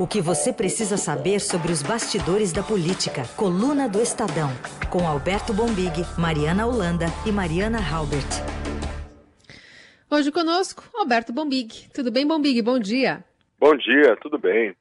O que você precisa saber sobre os bastidores da política. Coluna do Estadão. Com Alberto Bombig, Mariana Holanda e Mariana Halbert. Hoje conosco, Alberto Bombig. Tudo bem, Bombig? Bom dia. Bom dia, tudo bem.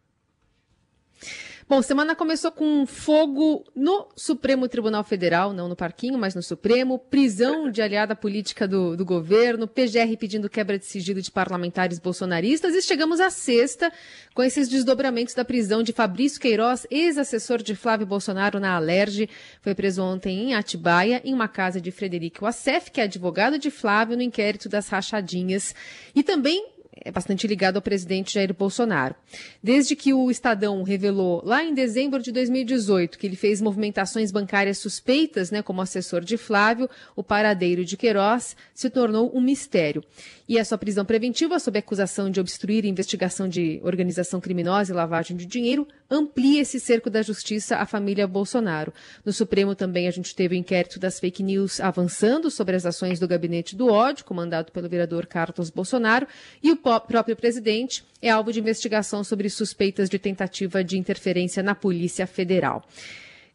Bom, semana começou com fogo no Supremo Tribunal Federal, não no Parquinho, mas no Supremo, prisão de aliada política do, do governo, PGR pedindo quebra de sigilo de parlamentares bolsonaristas e chegamos à sexta com esses desdobramentos da prisão de Fabrício Queiroz, ex-assessor de Flávio Bolsonaro na Alerj. Foi preso ontem em Atibaia, em uma casa de Frederico Assef, que é advogado de Flávio no inquérito das rachadinhas. E também é bastante ligado ao presidente Jair Bolsonaro. Desde que o Estadão revelou lá em dezembro de 2018 que ele fez movimentações bancárias suspeitas, né, como assessor de Flávio, o paradeiro de Queiroz se tornou um mistério. E a sua prisão preventiva, sob acusação de obstruir investigação de organização criminosa e lavagem de dinheiro, amplia esse cerco da justiça à família Bolsonaro. No Supremo também a gente teve o inquérito das fake news avançando sobre as ações do gabinete do ódio, comandado pelo vereador Carlos Bolsonaro, e o próprio presidente é alvo de investigação sobre suspeitas de tentativa de interferência na Polícia Federal.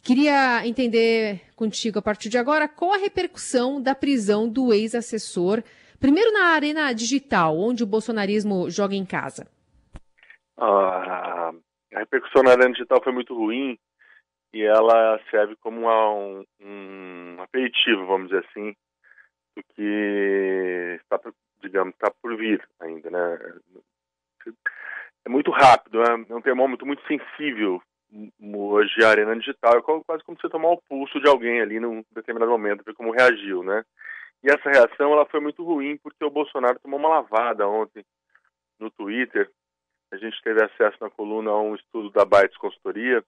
Queria entender contigo a partir de agora qual a repercussão da prisão do ex-assessor, primeiro na arena digital, onde o bolsonarismo joga em casa. Ah, a repercussão na arena digital foi muito ruim e ela serve como um, um aperitivo, vamos dizer assim, do que está, digamos, está por vir ainda, né? É muito rápido, é um termômetro muito sensível hoje a arena digital, é quase como você tomar o pulso de alguém ali num determinado momento, ver como reagiu, né? E essa reação ela foi muito ruim porque o Bolsonaro tomou uma lavada ontem no Twitter. A gente teve acesso na coluna a um estudo da Bytes Consultoria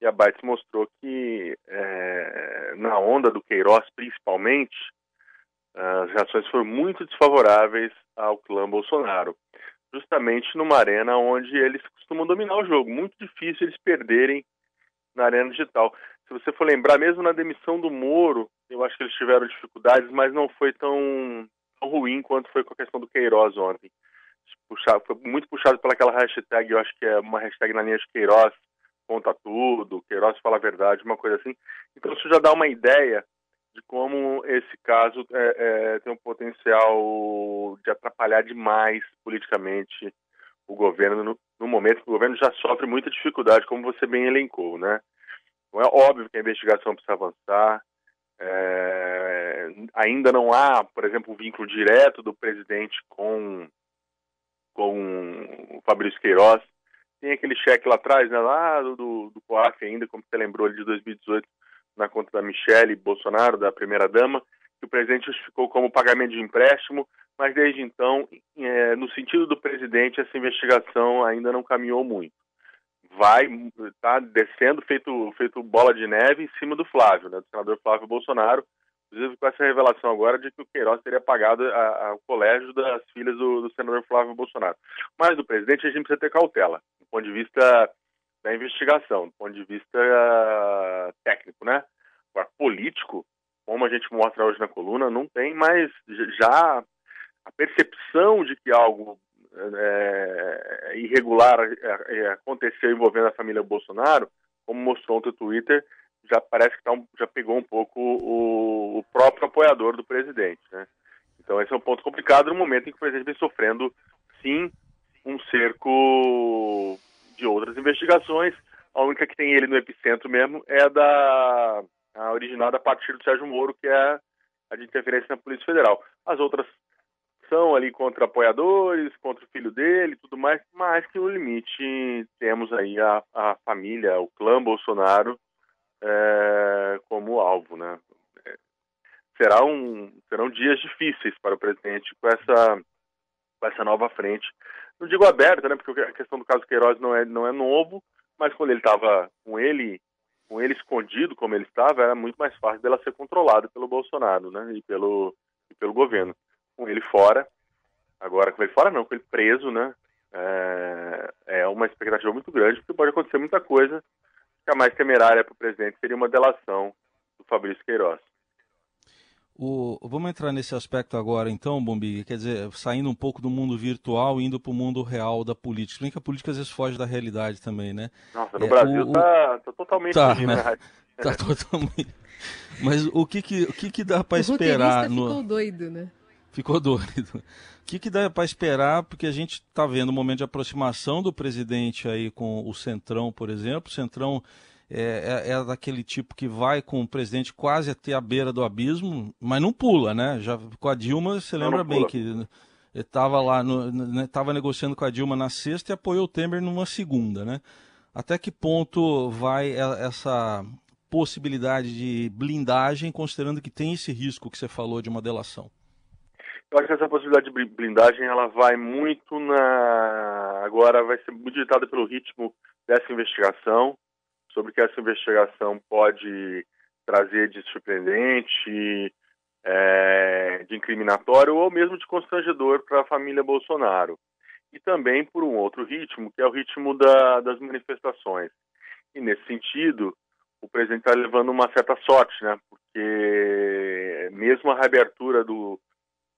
e a Bytes mostrou que é, na onda do Queiroz, principalmente, as reações foram muito desfavoráveis ao clã Bolsonaro, justamente numa arena onde eles costumam dominar o jogo. Muito difícil eles perderem na arena digital. Se você for lembrar, mesmo na demissão do Moro, eu acho que eles tiveram dificuldades, mas não foi tão, tão ruim quanto foi com a questão do Queiroz ontem. Puxado, foi muito puxado pelaquela hashtag, eu acho que é uma hashtag na linha de Queiroz conta tudo, Queiroz fala a verdade, uma coisa assim. Então isso já dá uma ideia de como esse caso é, é, tem um potencial de atrapalhar demais politicamente o governo no, no, momento que o governo já sofre muita dificuldade, como você bem elencou, né? Então é óbvio que a investigação precisa avançar. É, ainda não há, por exemplo, um vínculo direto do presidente com com o Fabrício Queiroz. Tem aquele cheque lá atrás, né, lá do, do, do COAF ainda, como você lembrou, de 2018, na conta da Michele Bolsonaro, da primeira-dama, que o presidente justificou como pagamento de empréstimo, mas desde então, é, no sentido do presidente, essa investigação ainda não caminhou muito. Vai, está descendo feito, feito bola de neve em cima do Flávio, né, do senador Flávio Bolsonaro, inclusive com essa revelação agora de que o Queiroz teria pagado ao colégio das filhas do, do, senador Flávio Bolsonaro. Mas do presidente a gente precisa ter cautela, do ponto de vista da investigação, do ponto de vista uh, técnico, né? Agora, político, como a gente mostra hoje na coluna, não tem mais já a percepção de que algo é, irregular é, aconteceu envolvendo a família Bolsonaro, como mostrou ontem o Twitter, já parece que tá um, já pegou um pouco o, o, próprio apoiador do presidente, né? Então esse é um ponto complicado no momento em que o presidente vem sofrendo, sim, um cerco de outras investigações. A única que tem ele no epicentro mesmo é da a originada a partir do Sérgio Moro, que é a de interferência na Polícia Federal. As outras são ali contra apoiadores, contra o filho dele tudo mais, mas que no limite temos aí a, a família, o clã Bolsonaro é, como alvo, né? É, será um, serão dias difíceis para o presidente com essa, com essa nova frente não digo aberta, né? Porque a questão do caso Queiroz não é, não é novo, mas quando ele estava com ele, com ele escondido como ele estava, era muito mais fácil dela ser controlada pelo Bolsonaro, né? E pelo, e pelo governo. Com ele fora, agora com ele fora não, com ele preso, né? É, é uma expectativa muito grande, porque pode acontecer muita coisa. Que A mais temerária para o presidente seria uma delação do Fabrício Queiroz. O, vamos entrar nesse aspecto agora, então, Bombi, quer dizer, saindo um pouco do mundo virtual e indo para o mundo real da política. Bem que a política às vezes foge da realidade também, né? Nossa, no é, Brasil está tá totalmente tá, né? tá totalmente. Mas o que que, o que, que dá para esperar? No... Ficou doido, né? Ficou doido. O que, que dá para esperar? Porque a gente está vendo um momento de aproximação do presidente aí com o Centrão, por exemplo. O Centrão é, é, é, daquele tipo que vai com o presidente quase até a beira do abismo, mas não pula, né? Já com a Dilma, você lembra bem que ele estava lá, estava né, negociando com a Dilma na sexta e apoiou o Temer numa segunda, né? Até que ponto vai essa possibilidade de blindagem, considerando que tem esse risco que você falou de uma delação? Eu acho que essa possibilidade de blindagem ela vai muito na. Agora vai ser muito ditada pelo ritmo dessa investigação sobre o que essa investigação pode trazer de surpreendente, é, de incriminatório ou mesmo de constrangedor para a família Bolsonaro. E também por um outro ritmo, que é o ritmo da, das manifestações. E nesse sentido, o presidente está levando uma certa sorte, né? Porque mesmo a reabertura do,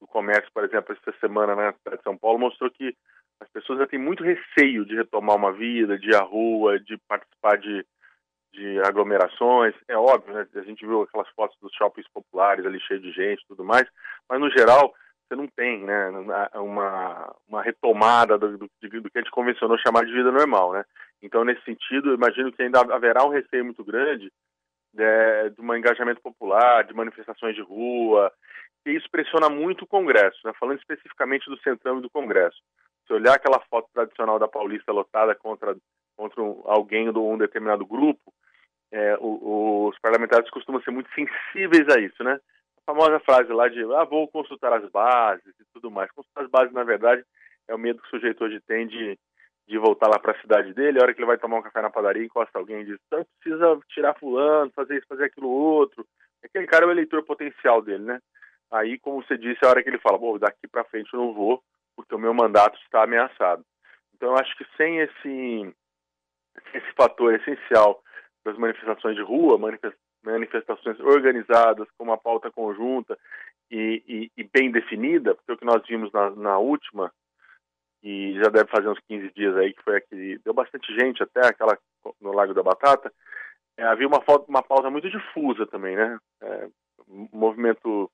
do comércio, por exemplo, esta semana na cidade de São Paulo, mostrou que as pessoas já têm muito receio de retomar uma vida, de ir à rua, de participar de, de aglomerações. É óbvio, né? A gente viu aquelas fotos dos shoppings populares ali cheio de gente tudo mais, mas no geral você não tem né, uma, uma retomada do, do, do, que a gente convencionou chamar de vida normal. Né? Então, nesse sentido, eu imagino que ainda haverá um receio muito grande de, né, de um engajamento popular, de manifestações de rua, e isso pressiona muito o Congresso, né? falando especificamente do Centrão e do Congresso. Se olhar aquela foto tradicional da Paulista lotada contra, contra alguém de um determinado grupo, é, o, os parlamentares costumam ser muito sensíveis a isso, né? A famosa frase lá de, ah, vou consultar as bases e tudo mais. Consultar as bases, na verdade, é o medo que o sujeito hoje tem de, de voltar lá para a cidade dele, a hora que ele vai tomar um café na padaria, encosta alguém e diz, precisa tirar fulano, fazer isso, fazer aquilo outro. Aquele cara é o eleitor potencial dele, né? Aí, como você disse, a hora que ele fala, bom, daqui para frente eu não vou, porque o meu mandato está ameaçado. Então, eu acho que sem esse, esse fator essencial das manifestações de rua, manifestações organizadas, com uma pauta conjunta e, e, e bem definida, porque o que nós vimos na, na, última, e já deve fazer uns 15 dias aí, que foi aquele, deu bastante gente até, aquela no Lago da Batata, é, havia uma, uma pauta muito difusa também, né? É, movimento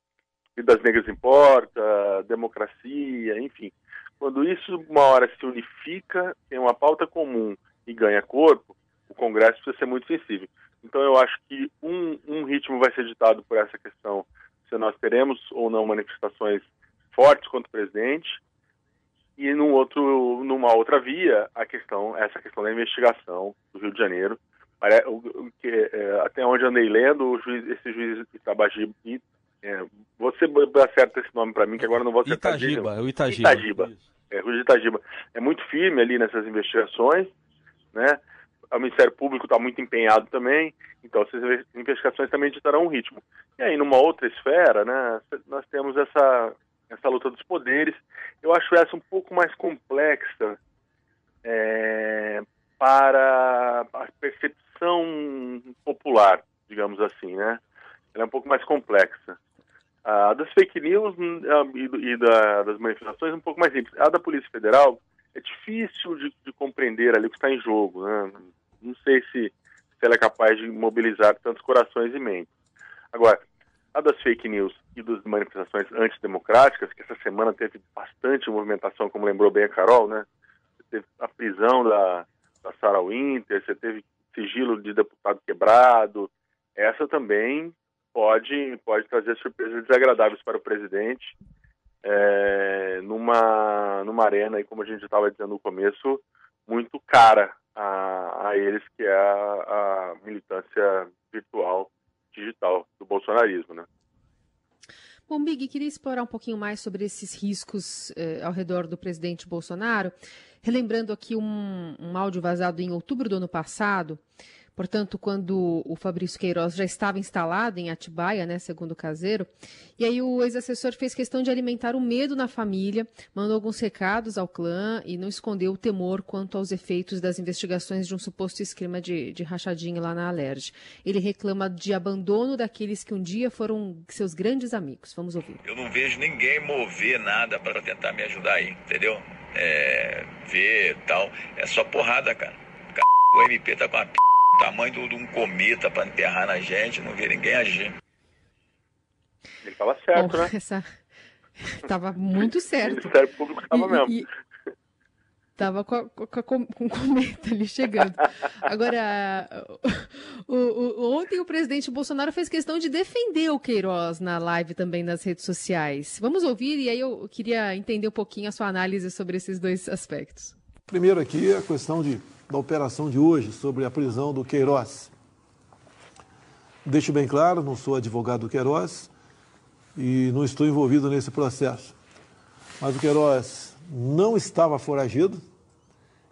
Vidas Negras Importa, democracia, enfim. Quando isso uma hora se unifica, tem uma pauta comum e ganha corpo, o Congresso precisa ser muito sensível. Então, eu acho que um, um ritmo vai ser ditado por essa questão, se nós teremos ou não manifestações fortes contra o presidente, e num outro, numa outra via, a questão, essa questão da investigação do Rio de Janeiro. É, até onde andei lendo, juiz, esse juiz Itabagiba, é, você acerta esse nome para mim, que agora não vou acertar. Itagiba, é o Itagiba. Itagiba. É, o Itagiba. É muito firme ali nessas investigações, né? o Ministério Público está muito empenhado também, então essas investigações também ditarão um ritmo. E aí, numa outra esfera, né, nós temos essa, essa luta dos poderes. Eu acho essa um pouco mais complexa é, para a percepção popular, digamos assim, né? Ela é um pouco mais complexa. A das fake news hum, e, da, das manifestações é um pouco mais simples. A da Polícia Federal é difícil de, de compreender ali o que está em jogo, né? não sei se, se ela é capaz de mobilizar tantos corações e mentes. Agora, a das fake news e das manifestações antidemocráticas, que essa semana teve bastante movimentação, como lembrou bem a Carol, né? Você teve a prisão da, da Sarah Winter, você teve sigilo de deputado quebrado. Essa também pode, pode trazer surpresas desagradáveis para o presidente é, numa, numa arena, como a gente estava dizendo no começo, muito cara a, a eles, que é a, a militância virtual, digital do bolsonarismo, né? Bom, Big, queria explorar um pouquinho mais sobre esses riscos eh, ao redor do presidente Bolsonaro. Relembrando aqui um, um áudio vazado em outubro do ano passado portanto, quando o Fabrício Queiroz já estava instalado em Atibaia, né, segundo o caseiro. E aí o ex-assessor fez questão de alimentar o medo na família, mandou alguns recados ao clã e não escondeu o temor quanto aos efeitos das investigações de um suposto esquema de, de rachadinho lá na Alerj. Ele reclama de abandono daqueles que um dia foram seus grandes amigos. Vamos ouvir. Eu não vejo ninguém mover nada para tentar me ajudar aí, entendeu? É, ver tal. É só porrada, cara. O MP tá com a p... tamanho de um cometa para enterrar na gente, não vê ninguém agir. Ele tava certo, Bom, né? Essa... Tava muito certo. O Ministério Público tava e, mesmo. E... Tava com, a, com, com cometa ali chegando. Agora, o, o, ontem o presidente Bolsonaro fez questão de defender o Queiroz na live também nas redes sociais. Vamos ouvir e aí eu queria entender um pouquinho a sua análise sobre esses dois aspectos. Primeiro aqui a questão de, da operação de hoje sobre a prisão do Queiroz. Deixo bem claro, não sou advogado do Queiroz e não estou envolvido nesse processo. Mas o Queiroz não estava foragido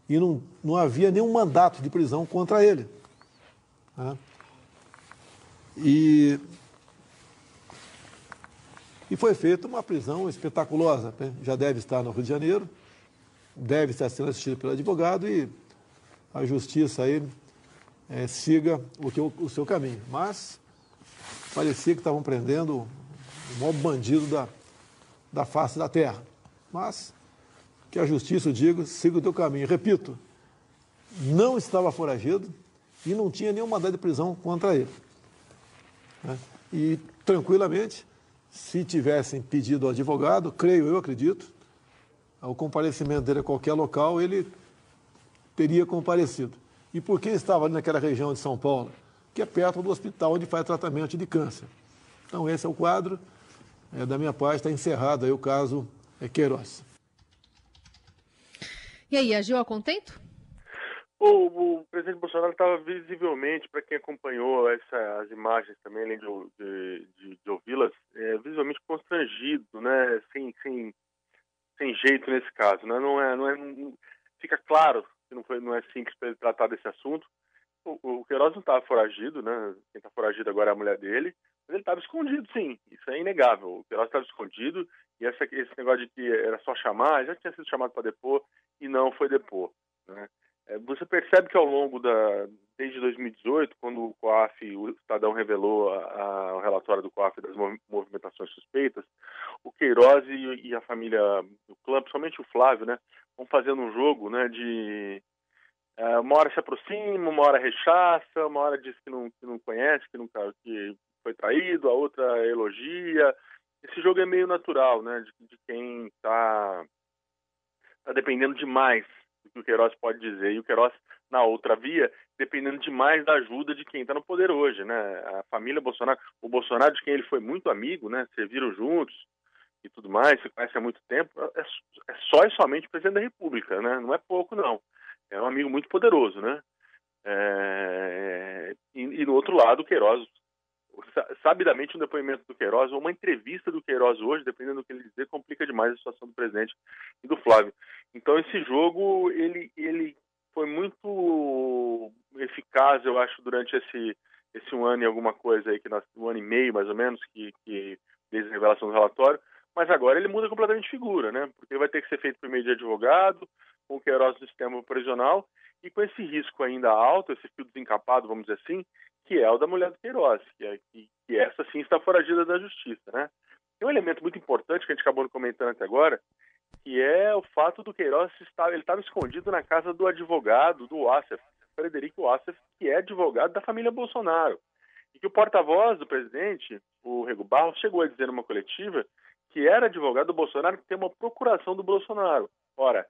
e não, não havia nenhum mandato de prisão contra ele. Né? E, e foi feita uma prisão espetaculosa. Né? Já deve estar no Rio de Janeiro, deve estar sendo assistido pelo advogado e a justiça aí é, siga o, que, o seu caminho. Mas parecia que estavam prendendo o maior bandido da, da face da terra. Mas que a justiça diga, siga o teu caminho. Repito, não estava foragido e não tinha nenhum mandado de prisão contra ele. Né? E, tranquilamente, se tivessem pedido ao advogado, creio, eu acredito, o comparecimento dele a qualquer local, ele teria comparecido. E por que estava ali naquela região de São Paulo? Que é perto do hospital onde faz tratamento de câncer. Então, esse é o quadro. É, da minha parte, está encerrado aí o caso é, Queiroz. E aí, agiu a contento? O, o presidente Bolsonaro estava visivelmente, para quem acompanhou essa, as imagens também, além de, de, de, de ouvi-las, é, visivelmente constrangido, né? Sem, sem, sem jeito nesse caso. Né? Não é, não é, não, fica claro não, foi, não é simples para ele tratar desse assunto. O, o Queiroz não estava foragido, né? Quem está foragido agora é a mulher dele, mas ele estava escondido, sim. Isso é inegável. O Queiroz estava escondido e essa, esse negócio de que era só chamar, já tinha sido chamado para depor e não foi depor. Né? É, você percebe que ao longo da desde 2018, quando o COAF, o Estadão revelou a, a, o relatório do COAF das movimentações suspeitas, o Queiroz e, e a família do clã, principalmente o Flávio, né, vão fazendo um jogo, né, de é, uma hora se aproxima, uma hora rechaça, uma hora diz que não, que não conhece, que nunca que foi traído, a outra elogia. Esse jogo é meio natural, né, de, de quem está está dependendo demais do que o Queiroz pode dizer. E o Queiroz, na outra via, dependendo demais da ajuda de quem está no poder hoje, né? A família Bolsonaro, o Bolsonaro de quem ele foi muito amigo, né? Serviram juntos e tudo mais, se conhece há muito tempo, é, é só e somente presidente da República, né? Não é pouco, não. É um amigo muito poderoso, né? É... E, e, do outro lado, o Queiroz sabidamente um depoimento do Queiroz ou uma entrevista do Queiroz hoje, dependendo do que ele dizer, complica demais a situação do presidente e do Flávio. Então esse jogo ele ele foi muito eficaz, eu acho, durante esse esse um ano e alguma coisa aí que nós um ano e meio mais ou menos que, que desde a revelação do relatório, mas agora ele muda completamente de figura, né? Porque vai ter que ser feito por meio de advogado, com o Queiroz no sistema prisional e com esse risco ainda alto, esse fio desencapado, vamos dizer assim, que é o da mulher do Queiroz, que, é, que, que essa sim está foragida da justiça, né? Tem um elemento muito importante que a gente acabou comentando até agora, que é o fato do Queiroz estar, ele estava escondido na casa do advogado do Wassef, Frederico Wassef, que é advogado da família Bolsonaro. E que o porta-voz do presidente, o Rego Barros, chegou a dizer numa coletiva que era advogado do Bolsonaro que tem uma procuração do Bolsonaro. Ora,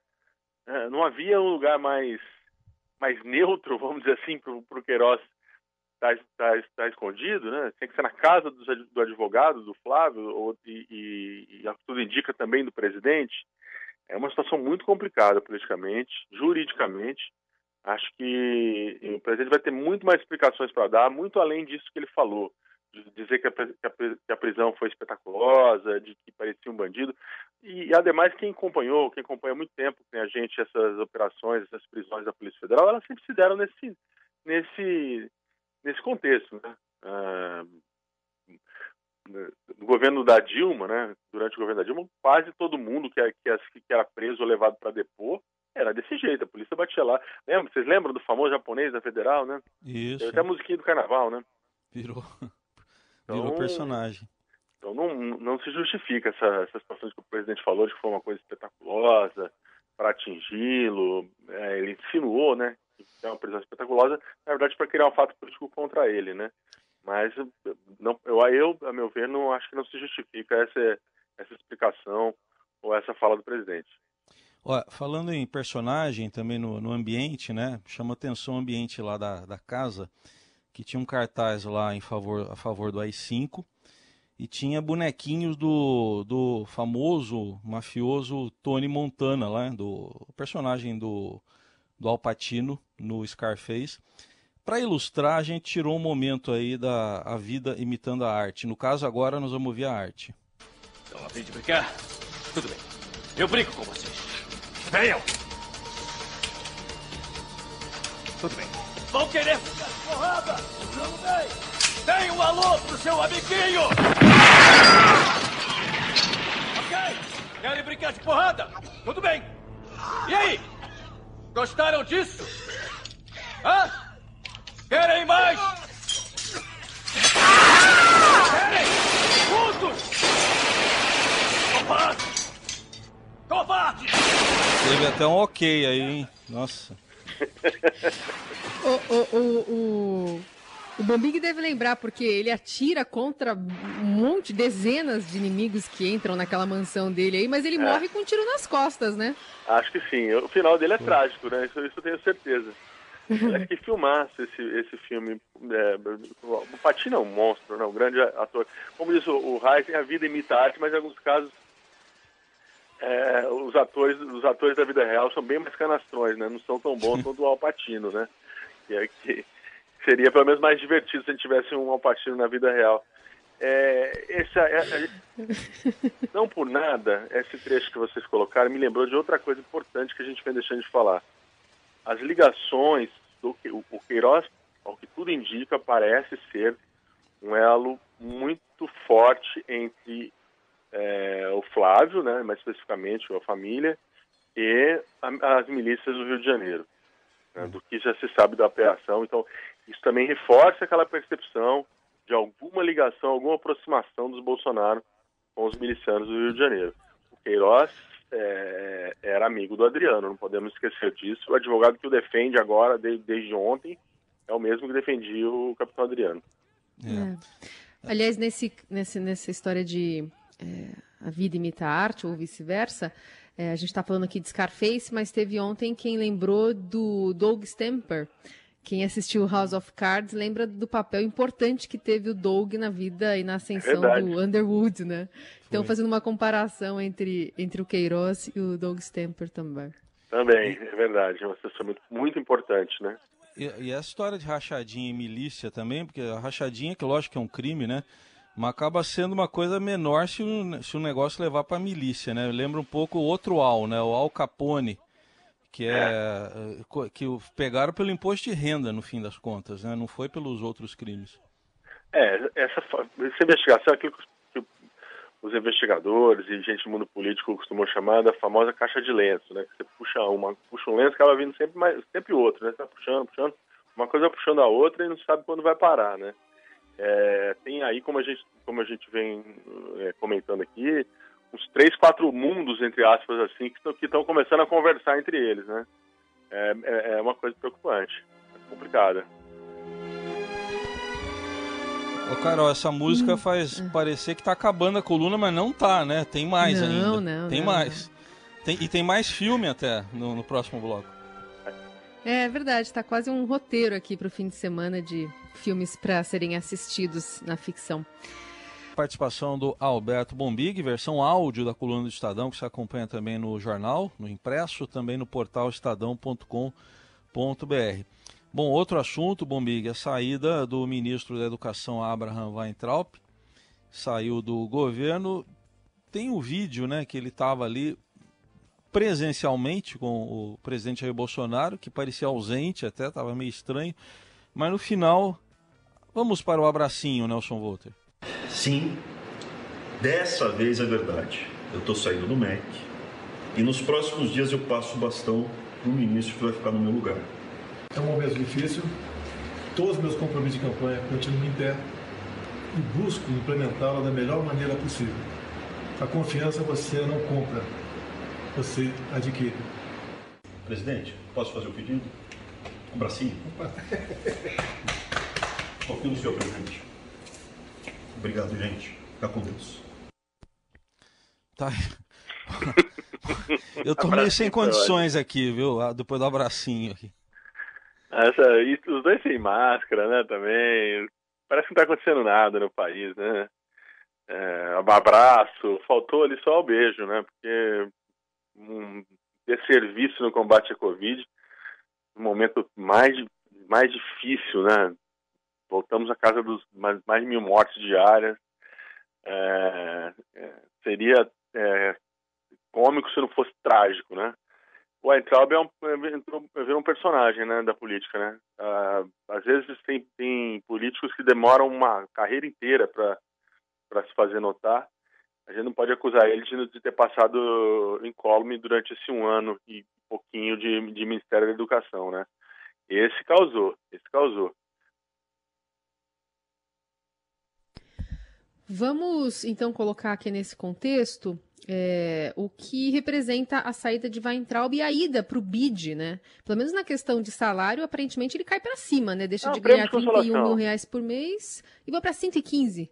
é, não havia um lugar mais, mais neutro, vamos dizer assim, para o Queiroz está tá, tá escondido, né? Tem que ser na casa do, do advogado, do Flávio, ou, e, e, e, tudo indica também do presidente. É uma situação muito complicada politicamente, juridicamente. Acho que o presidente vai ter muito mais explicações para dar, muito além disso que ele falou, de dizer que a, que a, prisão foi espetaculosa, de que parecia um bandido. E, ademais, quem acompanhou, quem acompanha há muito tempo, tem a gente, essas operações, essas prisões da Polícia Federal, elas sempre se deram nesse, nesse, nesse contexto. Né? Ah, no governo da Dilma, né, durante o governo da Dilma, quase todo mundo que, que, que era preso ou levado para depor era desse jeito, a polícia batia lá. Lembra, vocês lembram do famoso japonês da Federal, né? Isso. Até a musiquinha do carnaval, né? Virou, então, virou personagem. Então não, não se justifica essa, essa situação que o presidente falou de que foi uma coisa espetaculosa para atingi-lo. É, ele insinuou, né, que é uma prisão espetaculosa, na verdade para criar um fato político contra ele, né? Mas não, eu, eu, a meu ver, não acho que não se justifica essa, essa explicação ou essa fala do presidente. Falando em personagem, também no, no ambiente, né? Chama atenção o ambiente lá da, da casa, que tinha um cartaz lá em favor, a favor do AI-5 e tinha bonequinhos do, do famoso mafioso Tony Montana, lá, do personagem do, do Alpatino no Scarface. Para ilustrar, a gente tirou um momento aí da a vida imitando a arte. No caso, agora nós vamos ouvir a arte. Estão a fim de brincar? Tudo bem. Eu brinco com vocês. Venham! Tudo bem. Vão querer ficar porrada? Não vem! Tem um alô pro seu amiguinho! Ok? Querem brincar de porrada? Tudo bem. E aí? Gostaram disso? Hã? Querem mais? Querem? Juntos! Covarde! Covarde! Teve até um ok aí, hein? Nossa. O, o, o, o, o Bombig deve lembrar, porque ele atira contra um monte, dezenas de inimigos que entram naquela mansão dele aí, mas ele é. morre com um tiro nas costas, né? Acho que sim. O final dele é trágico, né? Isso, isso eu tenho certeza. Aliás, que filmasse esse, esse filme. É, o Patino é um monstro, né? um grande ator. Como diz o, Heisen, a vida imita a arte, mas em alguns casos é, os, atores, os atores da vida real são bem mais canastrões, né? Não são tão bons quanto o Alpatino, né? Que, é, que seria pelo menos mais divertido se a gente tivesse um Alpatino na vida real. É, essa, é, não por nada, esse trecho que vocês colocaram me lembrou de outra coisa importante que a gente vem deixando de falar. As ligações do o Queiroz, ao que tudo indica, parece ser um elo muito forte entre é, o Flávio, né, mais especificamente a família, e a, as milícias do Rio de Janeiro, né, do que já se sabe da operação. Então, isso também reforça aquela percepção de alguma ligação, alguma aproximação dos Bolsonaro com os milicianos do Rio de Janeiro. O Queiroz é, era amigo do Adriano, não podemos esquecer disso. O advogado que o defende agora, desde, desde ontem, é o mesmo que defendia o capitão Adriano. É. Aliás, nesse, nesse, nessa história de é, a vida imita a arte, ou vice-versa, é, a gente está falando aqui de Scarface, mas teve ontem quem lembrou do Doug Stamper. Quem assistiu House of Cards lembra do papel importante que teve o Doug na vida e na ascensão é do Underwood, né? Então, fazendo uma comparação entre, entre o Queiroz e o Doug Stamper também. Também, é verdade. É uma situação muito, muito importante, né? E, e a história de rachadinha e milícia também, porque a rachadinha, que lógico que é um crime, né? Mas acaba sendo uma coisa menor se o, se negócio levar para milícia, né? Lembra um pouco o outro Al, né? O Al Capone, que é, é. que pegaram pelo imposto de renda no fim das contas, né? Não foi pelos outros crimes. É, essa, essa investigação é aquilo que os investigadores e gente do mundo político costumam chamar da famosa caixa de lenço, né? Que você puxa uma, puxa um lenço, acaba vindo sempre mais, sempre outro, né? Você tá puxando, puxando, uma coisa puxando a outra e não sabe quando vai parar, né? É, tem aí, como a gente, como a gente vem é, comentando aqui, uns três, quatro mundos, entre aspas, assim, que estão começando a conversar entre eles, né? É, é, é uma coisa preocupante, é complicada. Ô, Carol, essa música hum, faz é. parecer que tá acabando a coluna, mas não tá, né? Tem mais não, ainda. Não, tem não, mais. Não. Tem, e tem mais filme até no, no próximo bloco. É verdade, tá quase um roteiro aqui pro fim de semana de filmes para serem assistidos na ficção. Participação do Alberto Bombig, versão áudio da coluna do Estadão, que você acompanha também no jornal, no impresso, também no portal estadão.com.br. Bom, outro assunto, Bombig, a saída do ministro da Educação, Abraham Weintraub, saiu do governo. Tem o um vídeo, né, que ele estava ali presencialmente com o presidente Jair Bolsonaro, que parecia ausente até, estava meio estranho. Mas no final, vamos para o abracinho, Nelson Volter. Sim, dessa vez é verdade. Eu estou saindo do MEC e nos próximos dias eu passo o bastão para o ministro que vai ficar no meu lugar. É um momento difícil, todos os meus compromissos de campanha continuam em pé e busco implementá-la da melhor maneira possível. A confiança você não compra, você adquire. Presidente, posso fazer o pedido? Um bracinho? Confio no senhor, presidente. Obrigado, gente. Fica com Deus. Tá. Eu tô meio sem condições aqui, viu? Ah, Depois do abracinho aqui. Essa, e os dois sem máscara, né, também. Parece que não tá acontecendo nada no país, né? É, abraço, faltou ali só o beijo, né? Porque um desserviço no combate à Covid, momento mais, mais difícil, né? Voltamos à casa dos mais, mais mil mortes diárias. É, é, seria é, cômico se não fosse trágico, né? O Weintraub é um, é um personagem né, da política, né? Ah, às vezes tem, tem políticos que demoram uma carreira inteira para se fazer notar. A gente não pode acusar ele de, de ter passado incólume durante esse um ano e pouquinho de, de Ministério da Educação, né? Esse causou, esse causou. Vamos então colocar aqui nesse contexto é, o que representa a saída de Weintraub e a ida para o BID, né? Pelo menos na questão de salário, aparentemente ele cai para cima, né? Deixa Ah, de ganhar de 31 mil reais por mês e vai para 115.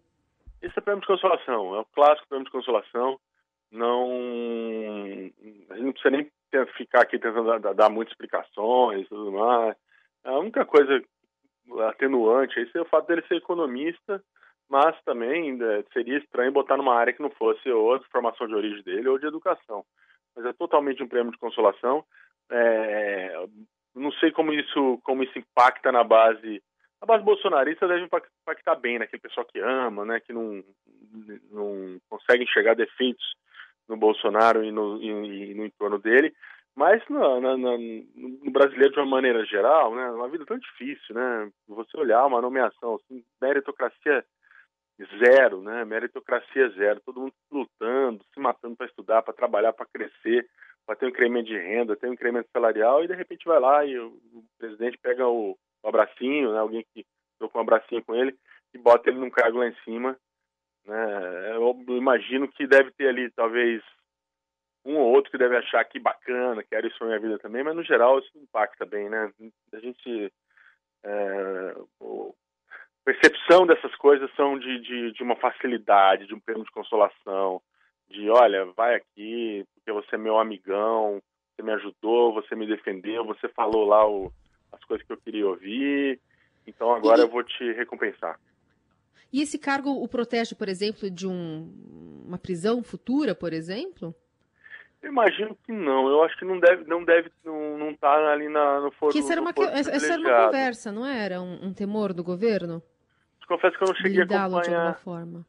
Esse é prêmio de consolação, é o clássico prêmio de consolação. Não, a gente não precisa nem ficar aqui tentando dar, dar muitas explicações e tudo mais. A única coisa atenuante aí é o fato dele ser economista, mas também né, seria estranho botar numa área que não fosse ou de formação de origem dele ou de educação. Mas é totalmente um prêmio de consolação. É, não sei como isso, como isso impacta na base. A base bolsonarista deve impact- impactar bem naquele pessoal que ama, né, que não, não consegue enxergar defeitos no Bolsonaro e no, e- e no entorno dele. Mas na- no brasileiro, de uma maneira geral, né, uma vida tão difícil, né? Você olhar uma nomeação, assim, meritocracia zero, né? Meritocracia zero, todo mundo lutando, se matando para estudar, para trabalhar, para crescer, para ter um incremento de renda, ter um incremento salarial e de repente vai lá e o, o presidente pega o, o abracinho, né? Alguém que trocou um abracinho com ele e bota ele num cargo lá em cima, né? Eu imagino que deve ter ali talvez um ou outro que deve achar que bacana, quero isso na minha vida também, mas no geral isso impacta bem, né? A gente é, percepção dessas coisas são de, de, de uma facilidade, de um prêmio de consolação, de olha, vai aqui, porque você é meu amigão, você me ajudou, você me defendeu, você falou lá o, as coisas que eu queria ouvir, então agora E- eu vou te recompensar. E esse cargo o protege, por exemplo, de um- uma prisão futura, por exemplo? Eu imagino que não, eu acho que não deve, não deve, não, não tá ali na, no foro. Porque essa era uma, que- essa era uma conversa, não era? Um, um temor do governo? Confesso que eu não cheguei a Blindá-lo de alguma acompanhar. forma.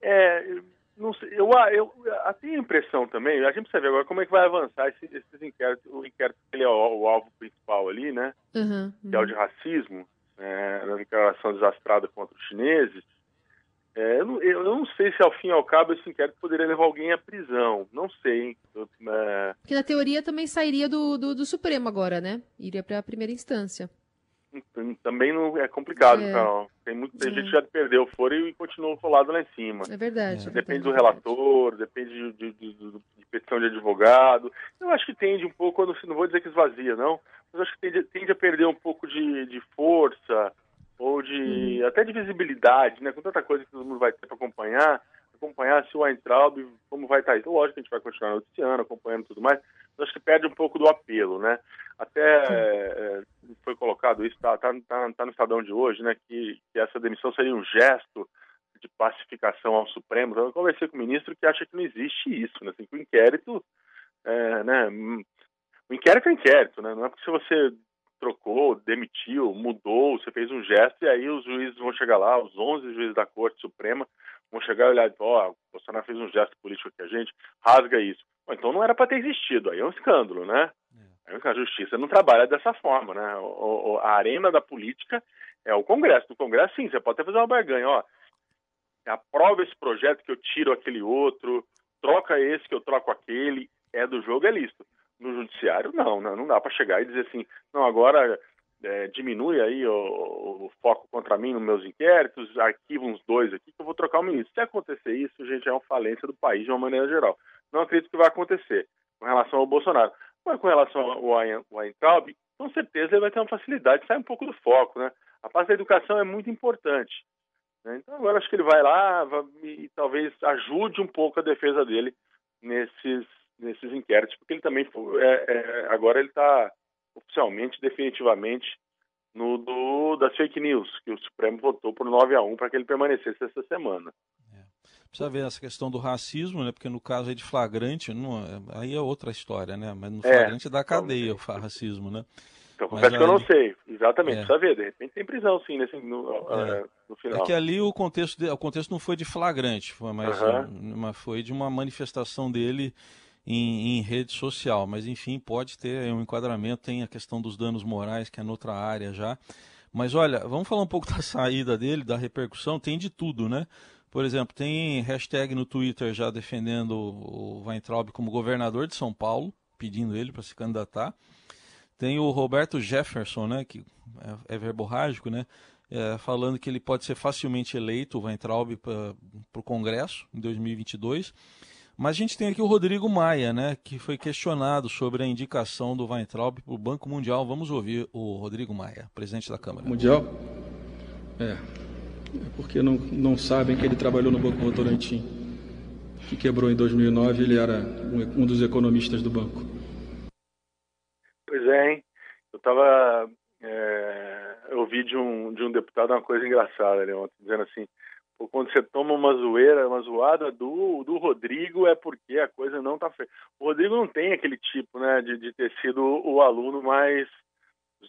É, eu não sei, eu, eu, eu tenho a impressão também, a gente precisa ver agora como é que vai avançar esse, esses inquéritos, o inquérito que ele é o, o alvo principal ali, né, Uhum, que é o de racismo, é, na declaração desastrada contra os chineses. É, eu, não, eu não sei se ao fim e ao cabo esse inquérito poderia levar alguém à prisão, não sei. hein. Eu, é, Porque na teoria também sairia do, do, do Supremo agora, né? Iria para a primeira instância. também não é complicado, É. Carol. Tem muita É. gente que já perdeu o foro e continuou colado lá em cima. É verdade. é Depende verdade, do é relator, depende de, de, de- de- petição de advogado. Eu acho que tende um pouco, eu não, não vou dizer que esvazia, não, mas eu acho que tende, tende a perder um pouco de, de força ou de Uhum. até de visibilidade, né? Com tanta coisa que todo mundo vai ter para acompanhar, acompanhar se o Weintraub, como vai estar. Então, lógico que a gente vai continuar noticiando, acompanhando tudo mais, mas acho que perde um pouco do apelo, né? Até é, foi colocado isso, tá, tá, tá, tá no Estadão de hoje, né? Que, que essa demissão seria um gesto de pacificação ao Supremo. Então, eu conversei com o ministro que acha que não existe isso, né? Assim, que o inquérito, é, né? hum, O inquérito é inquérito, né? Não é porque se você trocou, demitiu, mudou, você fez um gesto e aí os juízes vão chegar lá, os 11 juízes da Corte Suprema vão chegar e olhar e ó, o Bolsonaro fez um gesto político aqui a gente, rasga isso. Bom, então não era para ter existido, aí é um escândalo, né? Aí a justiça não trabalha dessa forma, né? O- o- a arena da política É o Congresso. No Congresso, sim, você pode até fazer uma barganha, ó. Aprova esse projeto que eu tiro aquele outro, troca esse que eu troco aquele, é do jogo, é listo. No judiciário, não, não, não dá para chegar e dizer assim, não, agora é, diminui aí o, o, foco contra mim nos meus inquéritos, arquiva uns dois aqui que eu vou trocar o ministro. Se acontecer isso, gente, é uma falência do país de uma maneira geral. Não acredito que vai acontecer com relação ao Bolsonaro. Mas com relação ao Weintraub, com certeza ele vai ter uma facilidade, sai um pouco do foco, né? A parte da educação é muito importante. Né? Então agora acho que ele vai lá vai, e talvez ajude um pouco a defesa dele nesses, nesses inquéritos, porque ele também é, é, agora ele está oficialmente, definitivamente, no do, das fake news, que o Supremo votou por 9 a 1 para que ele permanecesse essa semana. É. Precisa ver essa questão do racismo, né? Porque no caso aí de flagrante, não, aí é outra história, né? Mas no é, flagrante é, da cadeia o racismo, né? Então, confesso que eu não sei, exatamente, é. precisa ver, de repente tem prisão sim nesse, no, é. no final. É que ali o contexto, de, o contexto não foi de flagrante, foi, mas, mas foi de uma manifestação dele em, em, rede social. Mas, enfim, pode ter um enquadramento, tem a questão dos danos morais, que é noutra área já. Mas olha, vamos falar um pouco da saída dele, da repercussão, tem de tudo, né? Por exemplo, tem hashtag no Twitter já defendendo o Weintraub como governador de São Paulo, pedindo ele para se candidatar. Tem o Roberto Jefferson, né, que é, é verborrágico, né, é, falando que ele pode ser facilmente eleito, o Weintraub, para o Congresso em 2022. Mas a gente tem aqui o Rodrigo Maia, né, que foi questionado sobre a indicação do Weintraub para o Banco Mundial. Vamos ouvir o Rodrigo Maia, presidente da Câmara. Mundial? É. É porque não, não sabem que ele trabalhou no Banco Votorantim, que quebrou em 2009. Ele era um, um dos economistas do banco. Pois é, hein? Eu estava. É, eu ouvi de um, de um deputado uma coisa engraçada ali ontem, dizendo assim quando você toma uma zoeira, uma zoada do, do Rodrigo, é porque a coisa não tá feia. O Rodrigo não tem aquele tipo, né, de, de ter sido o aluno mais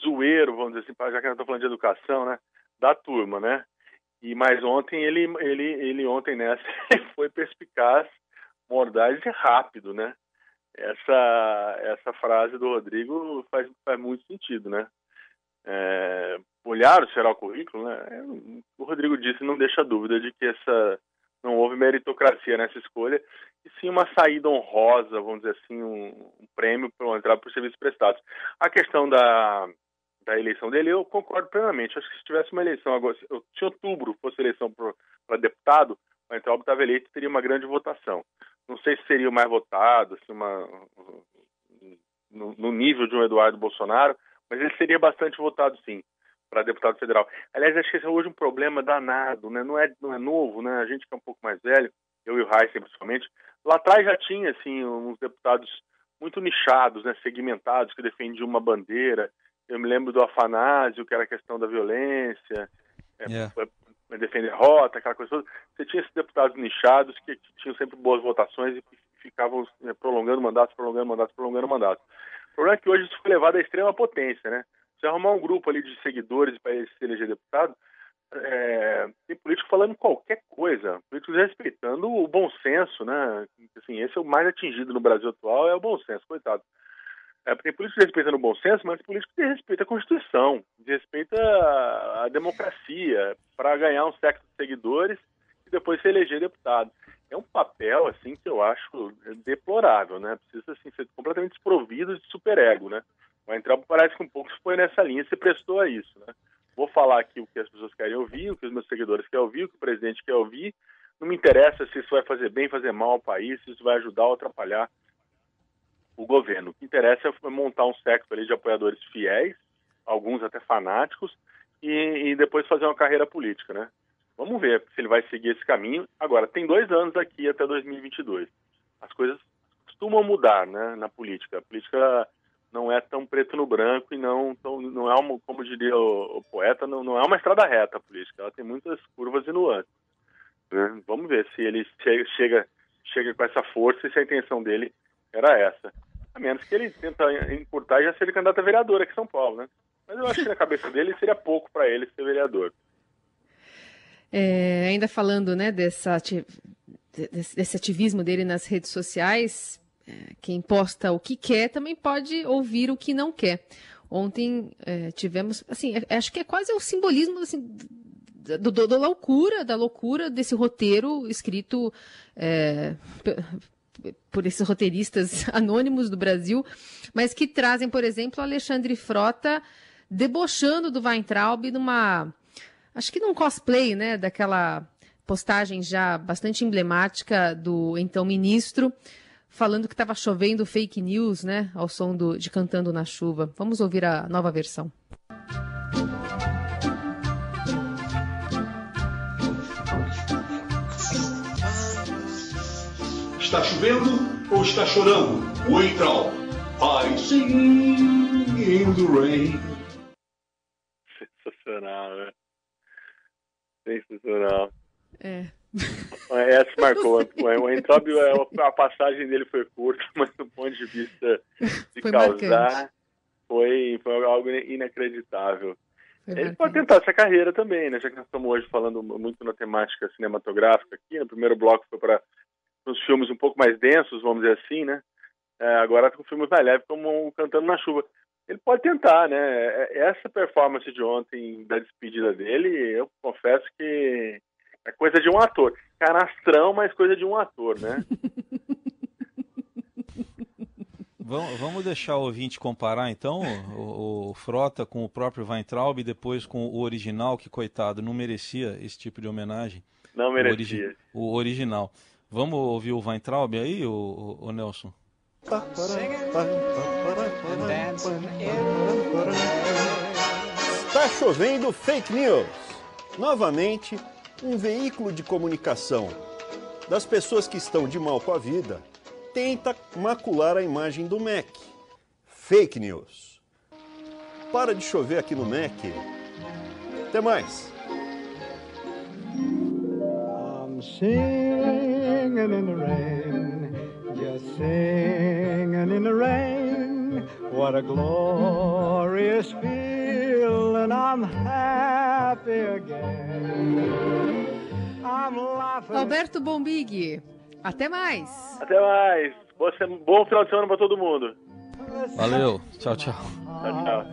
zoeiro, vamos dizer assim, já que eu estou falando de educação, né, da turma, né? E mas ontem ele, ele, ele ontem nessa foi perspicaz, mordaz e rápido, né? Essa essa frase do Rodrigo faz, faz muito sentido, né? É, olhar será o currículo, né? É, o Rodrigo disse, não deixa dúvida de que essa não houve meritocracia nessa escolha, e sim uma saída honrosa, vamos dizer assim, um, um prêmio para entrar por serviços prestados. A questão da, da eleição dele, eu concordo plenamente. Acho que se tivesse uma eleição agora, se outubro fosse eleição para deputado, o Entraub estava eleito teria uma grande votação. Não sei se seria o mais votado, assim, uma, no, no nível de um Eduardo Bolsonaro, mas ele seria bastante votado sim para deputado federal. Aliás, acho que esse é hoje um problema danado, né? Não é, não é novo, né? A gente que é um pouco mais velho, eu e o Heisen principalmente, lá atrás já tinha, assim, uns deputados muito nichados, né? Segmentados, que defendiam uma bandeira. Eu me lembro do Afanásio, que era a questão da violência, é, yeah. é, defender rota, aquela coisa toda. Você tinha esses deputados nichados que, que tinham sempre boas votações e ficavam né, prolongando mandatos, prolongando mandatos, prolongando mandatos. O problema é que hoje isso foi levado à extrema potência, né? Você arrumar um grupo ali de seguidores para ele se eleger deputado, é, tem político falando qualquer coisa, políticos respeitando o bom senso, né? Assim, esse é o mais atingido no Brasil atual, é o bom senso, coitado. É, tem políticos respeitando o bom senso, mas políticos que respeitam a Constituição, que respeita a, a democracia, para ganhar um século de seguidores e depois se eleger deputado. É um papel, assim, que eu acho deplorável, né? Precisa, assim, ser completamente desprovido de superego, né? O Entrabo parece que um pouco foi nessa linha, se prestou a isso, né? Vou falar aqui o que as pessoas querem ouvir, o que os meus seguidores querem ouvir, o que o presidente quer ouvir. Não me interessa se isso vai fazer bem, fazer mal ao país, se isso vai ajudar ou atrapalhar o governo. O que interessa é montar um secto ali de apoiadores fiéis, alguns até fanáticos, e, e depois fazer uma carreira política, né? Vamos ver se ele vai seguir esse caminho. Agora, tem dois anos aqui até 2022. As coisas costumam mudar, né, na política. A política não é tão preto no branco e não, tão, não é, uma, como diria o, o poeta, não, não, é uma estrada reta a política. Ela tem muitas curvas e nuances. Né? Vamos ver se ele chega, chega, chega com essa força e se a intenção dele era essa. A menos que ele tenta encurtar e já ser candidato a vereador aqui em São Paulo, né? Mas eu acho que na cabeça dele seria pouco para ele ser vereador. É, ainda falando né, dessa, desse ativismo dele nas redes sociais, é, quem posta o que quer também pode ouvir o que não quer. Ontem é, tivemos, assim, é, acho que é quase o simbolismo assim, do, do, da loucura, da loucura desse roteiro escrito é, por esses roteiristas anônimos do Brasil, mas que trazem, por exemplo, Alexandre Frota debochando do Weintraub numa, acho que num cosplay, né, daquela postagem já bastante emblemática do então ministro, falando que estava chovendo fake news, né, ao som do, de Cantando na Chuva. Vamos ouvir a nova versão. Está chovendo ou está chorando? O Entral. I sing in the rain. Sensacional, né? Sensacional. É. Essa marcou. O Entrob, a passagem dele foi curta, mas do ponto de vista de foi causar, foi, foi algo inacreditável. Foi Ele pode tentar essa carreira também, né? Já que nós estamos hoje falando muito na temática cinematográfica aqui. No primeiro bloco foi para os filmes um pouco mais densos, vamos dizer assim, né? É, agora com filmes mais leves, como Cantando na Chuva. Ele pode tentar, né? É, essa performance de ontem, da despedida dele, eu confesso que é coisa de um ator. Canastrão, mas coisa de um ator, né? Vamos deixar o ouvinte comparar, então, o, o, Frota com o próprio Weintraub e depois com o original, que, coitado, não merecia esse tipo de homenagem. Não merecia. O, origi o original. Vamos ouvir o Weintraub aí, o, o Nelson? Está chovendo fake news. Novamente, um veículo de comunicação das pessoas que estão de mal com a vida tenta macular a imagem do MEC. Fake news. Para de chover aqui no MEC. Até mais. I'm singing in the rain, singing in the rain. What a glorious feeling, I'm happy again. Alberto Bombig, até mais. Até mais. Bom final de semana para todo mundo. Valeu. Tchau, tchau. Tchau, tchau.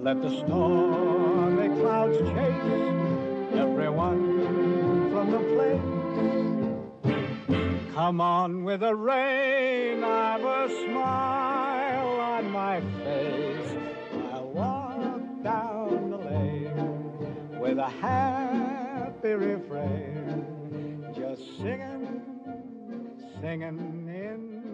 Let the stormy clouds chase everyone from the place. Come on with the rain, I've a smile on my face. I'll walk down the lane with a happy refrain, just singing, singing in